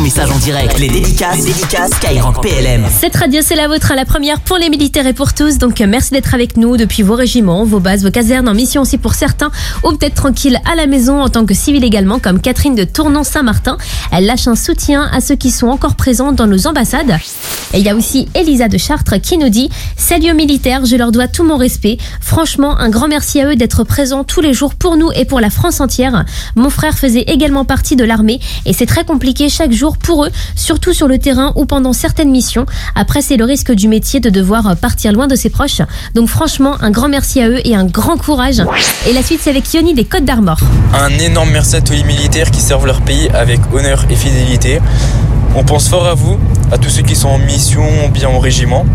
message en direct. Les dédicaces, Skyrock PLM. Cette radio, c'est la vôtre, la première pour les militaires et pour tous. Donc, merci d'être avec nous depuis vos régiments, vos bases, vos casernes, en mission aussi pour certains, ou peut-être tranquille à la maison en tant que civil également, comme Catherine de Tournon-Saint-Martin. Elle lâche un soutien à ceux qui sont encore présents dans nos ambassades. Et il y a aussi Elisa de Chartres qui nous dit Salut aux militaires, je leur dois tout mon respect. Franchement, un grand merci à eux d'être présents tous les jours pour nous et pour la France entière. Mon frère faisait également partie de l'armée et c'est très compliqué chaque jour pour eux, surtout sur le terrain ou pendant certaines missions. Après, c'est le risque du métier de devoir partir loin de ses proches. Donc franchement, un grand merci à eux et un grand courage. Et la suite, c'est avec Yoni des Côtes d'Armor. Un énorme merci à tous les militaires qui servent leur pays avec honneur et fidélité. On pense fort à vous, à tous ceux qui sont en mission ou bien en régiment.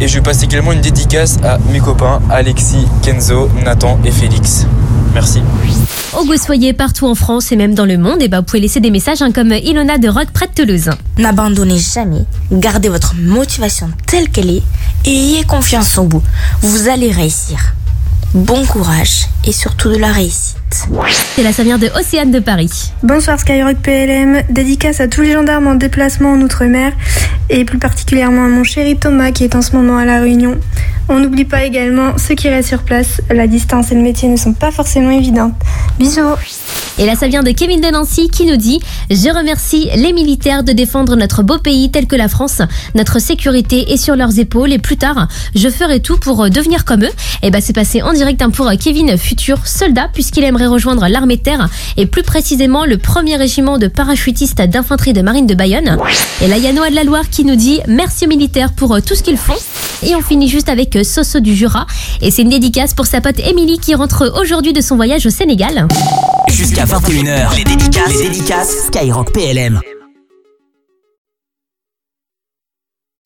Et je passe également une dédicace à mes copains Alexis, Kenzo, Nathan et Félix. Merci. Au vous soyez partout en France et même dans le monde, et bah, vous pouvez laisser des messages hein, comme Ilona de Rock près de Toulouse. N'abandonnez jamais, gardez votre motivation telle qu'elle est et ayez confiance en vous. Vous allez réussir. Bon courage et surtout de la réussite. Là, ça vient de Océane de Paris. Bonsoir Skyrock PLM, dédicace à tous les gendarmes en déplacement en Outre-mer et plus particulièrement à mon chéri Thomas qui est en ce moment à La Réunion. On n'oublie pas également ceux qui restent sur place, la distance et le métier ne sont pas forcément évidentes. Bisous Et là, ça vient de Kevin de Nancy qui nous dit Je remercie les militaires de défendre notre beau pays tel que la France. Notre sécurité est sur leurs épaules et plus tard, je ferai tout pour devenir comme eux. Et bah, c'est passé en direct hein, pour Kevin, futur soldat, puisqu'il aimerait rejoindre l'armée de terre et plus précisément le premier régiment de parachutistes d'infanterie de marine de Bayonne. Et là, il de la Loire qui nous dit Merci aux militaires pour tout ce qu'ils font. Et on finit juste avec Soso du Jura. Et c'est une dédicace pour sa pote Émilie qui rentre aujourd'hui de son voyage au Sénégal. Jusqu'à 21h, les dédicaces, les dédicaces. Skyrock PLM.